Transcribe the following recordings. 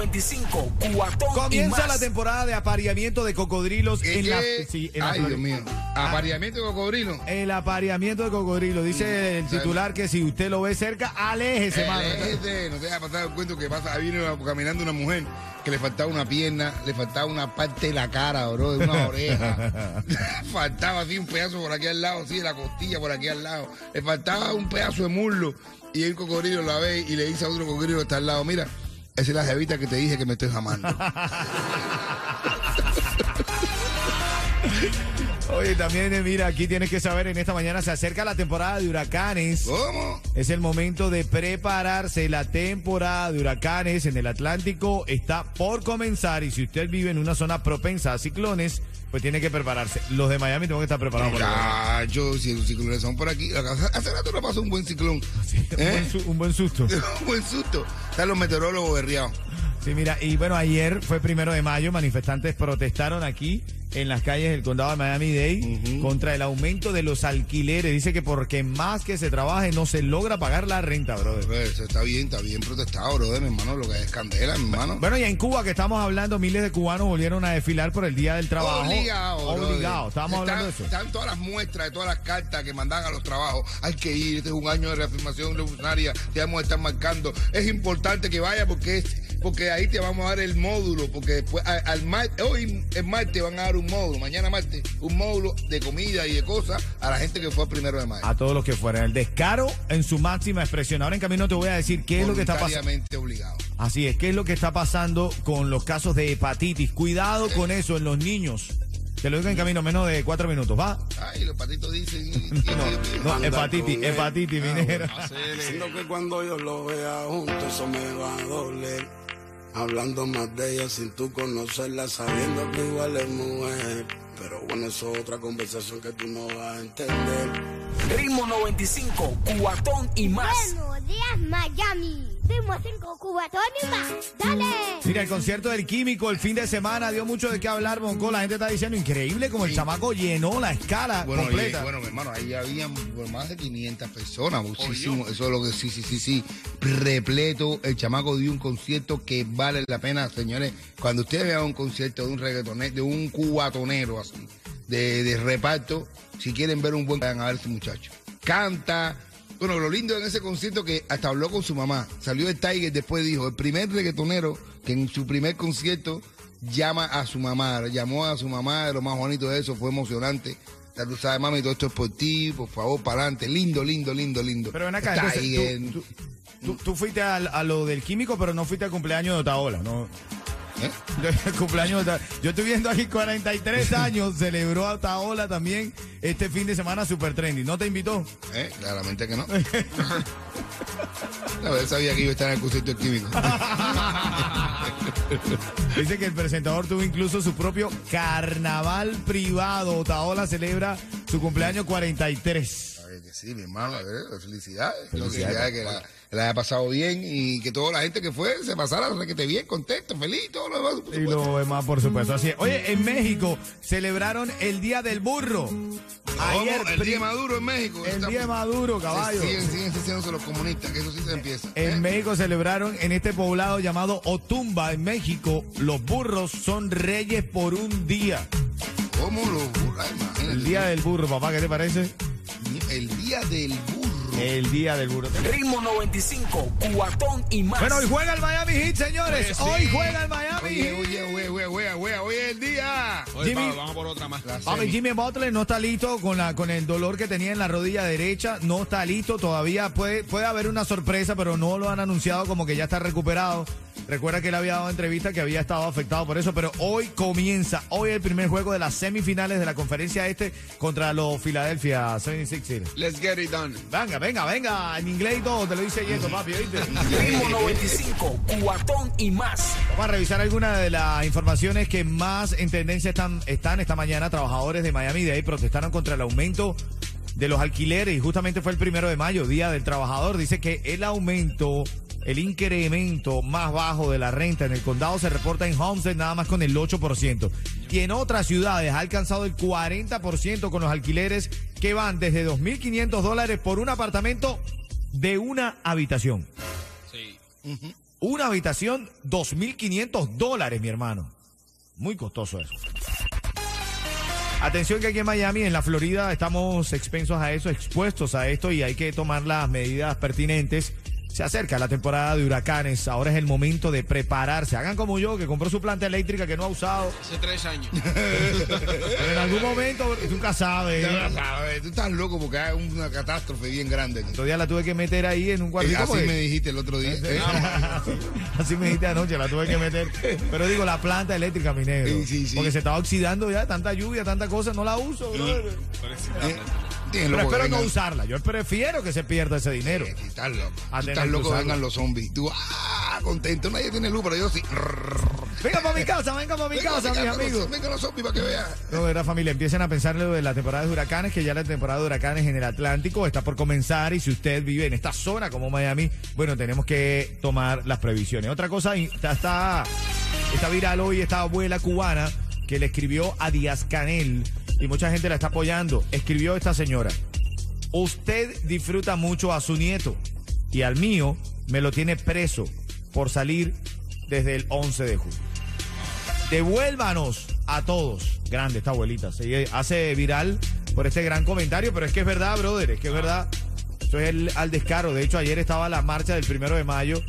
Ritmo 95, cuatón y Comienza más. la temporada de apareamiento de cocodrilos en la, sí, en la Ay. Dios mío. Apareamiento de cocodrilo. El apareamiento de cocodrilos. Dice el titular que si usted lo ve cerca, aléjese, mano. Este, no te deja pasar el cuento que pasa, ahí viene caminando una mujer que le faltaba una pierna, le faltaba una parte de la cara, bro, de una oreja. faltaba así un pedazo por aquí al lado, así de la costilla por aquí al lado. Le faltaba un pedazo de muslo. Y el cocodrilo la ve y le dice a otro cocodrilo que está al lado, mira, esa es la jevita que te dije que me estoy jamando. Oye, también, eh, mira, aquí tienes que saber, en esta mañana se acerca la temporada de huracanes. ¿Cómo? Es el momento de prepararse. La temporada de huracanes en el Atlántico está por comenzar y si usted vive en una zona propensa a ciclones, pues tiene que prepararse. Los de Miami tienen que estar preparados. ahora. Muchacho, si los ciclones son por aquí, hace rato no pasó un buen ciclón. Un, ¿Eh? buen su- un buen susto. un buen susto. Están los meteorólogos berriados. Sí, mira, y bueno, ayer fue primero de mayo, manifestantes protestaron aquí en las calles del condado de Miami-Dade contra el aumento de los alquileres. Dice que porque más que se trabaje no se logra pagar la renta, brother. Eso está bien, está bien protestado, brother, mi hermano, lo que es candela, mi hermano. Bueno, y en Cuba que estamos hablando, miles de cubanos volvieron a desfilar por el Día del Trabajo. Obligado. Obligado, estábamos hablando de eso. Están todas las muestras de todas las cartas que mandan a los trabajos. Hay que ir, este es un año de reafirmación revolucionaria, te vamos a estar marcando. Es importante que vaya porque es, porque ahí te vamos a dar el módulo, porque después a- al mar- hoy en martes van a dar un módulo, mañana martes, un módulo de comida y de cosas a la gente que fue el primero de mayo. A todos los que fueran. El descaro en su máxima expresión. Ahora en camino te voy a decir qué es lo que está pasando. Obligado. Así es, ¿qué es lo que está pasando con los casos de hepatitis? Cuidado con eso en los niños. Te lo digo en camino, menos de cuatro minutos, ¿va? Ay, los patitos dicen. No, no, hepatitis, hepatitis, minero. Diciendo que cuando yo lo vea juntos eso me va a doler. Hablando más de ella sin tú conocerla, sabiendo que igual es mujer. Pero bueno, eso es otra conversación que tú no vas a entender. Ritmo 95, cuatón y más. Días, Miami. 5, Cubatón y más. Dale. Mira, el concierto del Químico el fin de semana dio mucho de qué hablar, Bonco. La gente está diciendo increíble como el chamaco llenó la escala Bueno, completa. bueno, mi hermano, ahí habían por más de 500 personas, muchísimo. Eso es lo que sí, sí, sí, sí. Repleto. El chamaco dio un concierto que vale la pena, señores. Cuando ustedes vean un concierto de un reggaetonero, de un cubatonero así, de, de reparto, si quieren ver un buen, vayan a ver ese muchacho. Canta. Bueno, lo lindo en ese concierto que hasta habló con su mamá. Salió el Tiger después dijo, el primer reggaetonero que en su primer concierto llama a su mamá, llamó a su mamá, lo más bonito de eso, fue emocionante. Ya tú sabes, mami, todo esto es por ti, por favor, para adelante. Lindo, lindo, lindo, lindo. Pero ven acá, entonces, tú, tú- tú- tú fuiste al- a, lo del Químico, pero no fuiste al cumpleaños de Otaola, ¿no? ¿Eh? El cumpleaños. Yo estoy viendo aquí 43 años, celebró a Otaola también este fin de semana super trendy. ¿No te invitó? ¿Eh? Claramente que no. A ver, sabía que iba a estar en el del químico. Dice que el presentador tuvo incluso su propio carnaval privado. Otaola celebra su cumpleaños 43. Ver, que sí, mi hermano, a ver, felicidades. Felicidades, que la, que la haya pasado bien y que toda la gente que fue se pasara requete bien, contento, feliz, todo lo demás. por Y lo demás, por supuesto. Así es. Oye, en México celebraron el Día del Burro. Ayer, el día de Maduro en México. el Día de Maduro, caballo. Siguen, siguen haciéndose los comunistas, que eso sí se empieza. En ¿eh? México celebraron en este poblado llamado Otumba, en México, los burros son reyes por un día. ¿Cómo lo burla? Imagínate. El Día del Burro, papá, ¿qué te parece? Día del burro. El Día del Burro. Ritmo 95, cuatón y más. Bueno, hoy juega el Miami Heat, señores. Oye, Hoy sí. juega el Miami Oye, Heat. oye, oye, oye, oye, oye, hoy es el día. Jimmy, vamos por otra más. Semi. Jimmy Butler no está listo con la con el dolor que tenía en la rodilla derecha, no está listo todavía, puede puede haber una sorpresa, pero no lo han anunciado como que ya está recuperado. Recuerda que él había dado entrevista que había estado afectado por eso, pero hoy comienza, hoy el primer juego de las semifinales de la conferencia este contra los Philadelphia 76ers. Let's get it done. Venga, venga, venga, en inglés y todo, te lo dice Yeto, papi, ¿oíste? Ritmo 95, cuatón y más. Vamos a revisar algunas de las informaciones que más en tendencia están, están esta mañana. Trabajadores de Miami Dade protestaron contra el aumento de los alquileres, y justamente fue el primero de mayo, Día del Trabajador, dice que el aumento, el incremento más bajo de la renta en el condado se reporta en Homestead nada más con el 8%. Y en otras ciudades ha alcanzado el 40% con los alquileres que van desde 2.500 dólares por un apartamento de una habitación. Una habitación, 2.500 dólares, mi hermano. Muy costoso eso. Atención que aquí en Miami, en la Florida, estamos expensos a eso, expuestos a esto y hay que tomar las medidas pertinentes. Se acerca la temporada de huracanes, ahora es el momento de prepararse. Hagan como yo, que compró su planta eléctrica que no ha usado. Hace tres años. Pero en algún momento, tú nunca sabes. Tú estás loco porque hay una catástrofe bien grande. aquí. Todavía la tuve que meter ahí en un Eh, cuartito. Así porque- me dijiste el otro día. Eh, Así me dijiste anoche, la tuve que meter. Pero digo, la planta eléctrica, mi negro. Sí, sí, sí. Porque se estaba oxidando ya, tanta lluvia, tanta cosa, no la uso, brother. Pero espero no usarla. Yo prefiero que se pierda ese dinero. Eh, Estás loco. Estás vengan los zombies. Tú, ah, contento. Nadie tiene luz, pero yo sí. Venga para mi casa, venga para mi Venga, casa, venga, mis venga, amigos. Vengan los zombies para que vean. No, verdad, familia, empiecen a pensar en lo de la temporada de huracanes, que ya la temporada de huracanes en el Atlántico está por comenzar y si usted vive en esta zona como Miami, bueno, tenemos que tomar las previsiones. Otra cosa, está, está, está viral hoy esta abuela cubana que le escribió a Díaz Canel y mucha gente la está apoyando. Escribió esta señora, usted disfruta mucho a su nieto y al mío me lo tiene preso por salir desde el 11 de julio. Devuélvanos a todos. Grande esta abuelita. Se hace viral por este gran comentario, pero es que es verdad, brother, es que es verdad. Eso es el, al descaro. De hecho, ayer estaba la marcha del primero de mayo.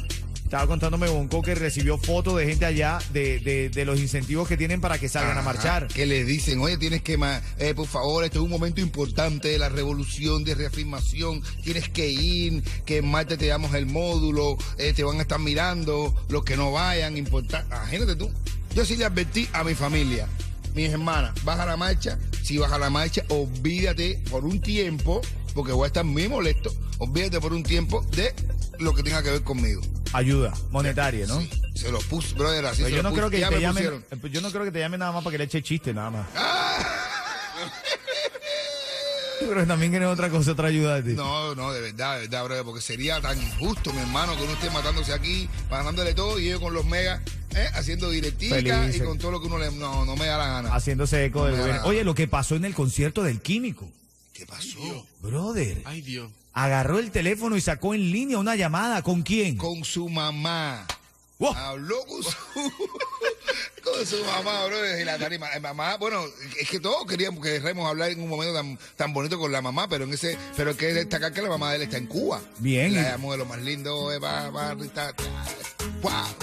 Estaba contándome Bonco que recibió fotos de gente allá de, de- de los incentivos que tienen para que salgan a marchar. Que les dicen, oye, tienes que, eh, por favor, esto es un momento importante de la revolución, de reafirmación, tienes que ir, que en Marte te damos el módulo, eh, te van a estar mirando, los que no vayan, importar. Imagínate tú. Yo sí le advertí a mi familia, mis hermanas, baja la marcha, si baja la marcha, olvídate por un tiempo, porque voy a estar muy molesto, olvídate por un tiempo de lo que tenga que ver conmigo. Ayuda monetaria, ¿no? Sí, se lo puse, brother, así Pero se yo lo no puse. creo que Ya te me llamen, yo no creo que te llamen nada más para que le eche chiste, nada más. Pero también quieres otra cosa, otra ayuda de ti. No, no, de verdad, de verdad, brother, porque sería tan injusto, mi hermano, que uno esté matándose aquí, pagándole todo y ellos con los megas, ¿eh? haciendo directica y con todo lo que uno le. No, no me da la gana. Haciéndose eco del No gobierno. nada. Oye, lo que pasó en el concierto del químico. ¿Qué pasó? Brother, Ay, Dios. agarró el teléfono y sacó en línea una llamada. ¿Con quién? Con su mamá. Habló con su, con su mamá, brother, y la tarima. Eh, Mamá, bueno, es que todos queríamos que queremos hablar en un momento tan, tan bonito con la mamá, pero en ese, pero hay que destacar que la mamá de él está en Cuba. Bien. La llamó de lo más lindo, eh, Rita,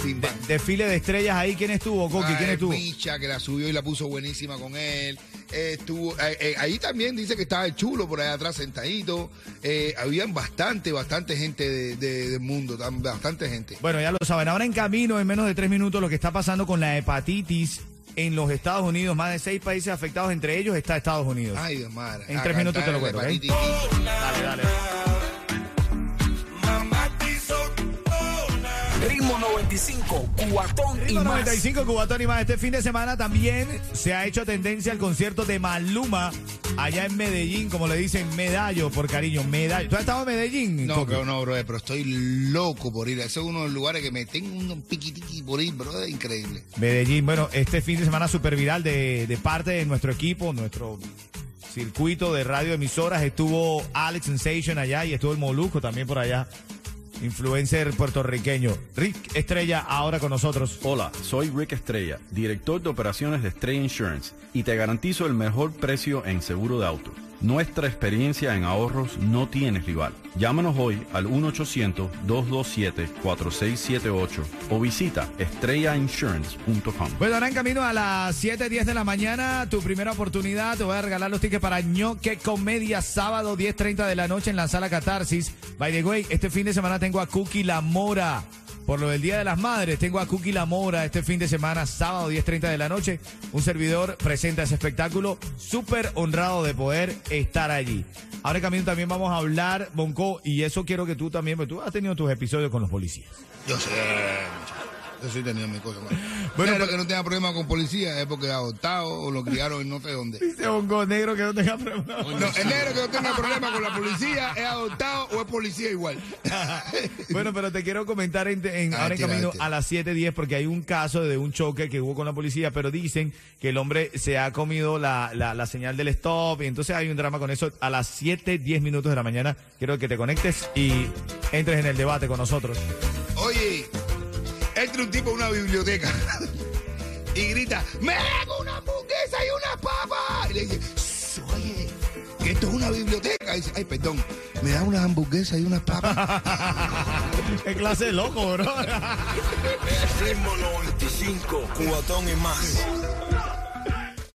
bim, bam. Desfile de estrellas ahí. ¿Quién estuvo, Coqui? ¿Quién estuvo? Micha, que la subió y la puso buenísima con él. Eh, estuvo, eh, eh, ahí también dice que estaba el chulo por allá atrás sentadito. Eh, habían bastante, bastante gente de- de- del mundo, tan- bastante gente. Bueno, ya lo saben. Ahora en camino, en menos de tres minutos, lo que está pasando con la hepatitis en los Estados Unidos. Más de seis países afectados, entre ellos está Estados Unidos. Ay, Dios madre. En A tres minutos te lo cuento. Dale, dale. 95, cuatón y Ritmo más. 95 Cubatón y más. Este fin de semana también se ha hecho tendencia al concierto de Maluma allá en Medellín, como le dicen Medallo por cariño. Medallo. ¿Tú has estado en Medellín? No, pero no, bro, pero estoy loco por ir. Ese es uno de los lugares que me tengo un piquitiqui por ir, bro, es increíble. Medellín, bueno, este fin de semana super viral de, de parte de nuestro equipo, nuestro circuito de radio emisoras. Estuvo Alex Sensation allá y estuvo el Moluco también por allá. Influencer puertorriqueño. Rick Estrella ahora con nosotros. Hola, soy Rick Estrella, director de operaciones de Estrella Insurance y te garantizo el mejor precio en seguro de auto. Nuestra experiencia en ahorros no tiene rival. Llámanos hoy al 1-800-227-4678 o visita estrellainsurance.com. Bueno, ahora en camino a las 7.10 de la mañana, tu primera oportunidad, te voy a regalar los tickets para ñoque comedia sábado 10.30 de la noche en la sala Catarsis. By the way, este fin de semana tengo a Cookie La Mora. Por lo del Día de las Madres, tengo a Cookie La Mora este fin de semana, sábado 10.30 de la noche. Un servidor presenta ese espectáculo, súper honrado de poder estar allí. Ahora camino también vamos a hablar, Bonco, y eso quiero que tú también, porque tú has tenido tus episodios con los policías. Yo sé. Yo sí he tenido mis cosas. Bueno, Bueno, pero- porque no tenga problema con policía, es porque es adoptado o lo criaron en no sé dónde. Dice hongo negro que no tenga problema. No, el negro que no tenga problema con la policía es adoptado o es policía igual. Bueno, pero te quiero comentar en, en- Ah, ahora en camino tira. a las 7.10 porque hay un caso de un choque que hubo con la policía, pero dicen que el hombre se ha comido la, la, la señal del stop y entonces hay un drama con eso. A las 7.10 minutos de la mañana quiero que te conectes y entres en el debate con nosotros. Oye, entra un tipo a una biblioteca y grita, ¡Me hago una hamburguesa y una papa! Y le dice, "Shh, oye, que esto es una biblioteca. Y dice, ay, perdón, me da unas hamburguesas y unas papas. ¡Qué clase de loco, bro! Ritmo 95, cubatón y más.